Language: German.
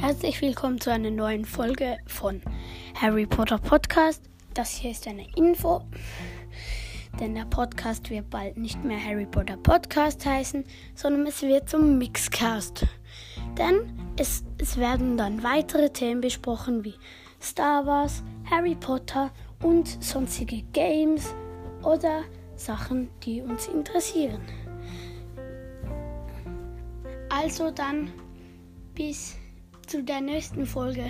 Herzlich willkommen zu einer neuen Folge von Harry Potter Podcast. Das hier ist eine Info, denn der Podcast wird bald nicht mehr Harry Potter Podcast heißen, sondern es wird zum Mixcast. Denn es, es werden dann weitere Themen besprochen wie Star Wars, Harry Potter und sonstige Games oder Sachen, die uns interessieren. Also dann bis zu der nächsten Folge.